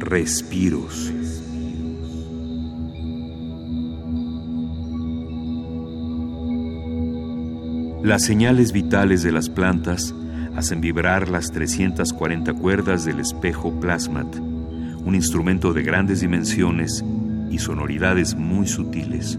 Respiros. Las señales vitales de las plantas hacen vibrar las 340 cuerdas del espejo Plasmat, un instrumento de grandes dimensiones y sonoridades muy sutiles.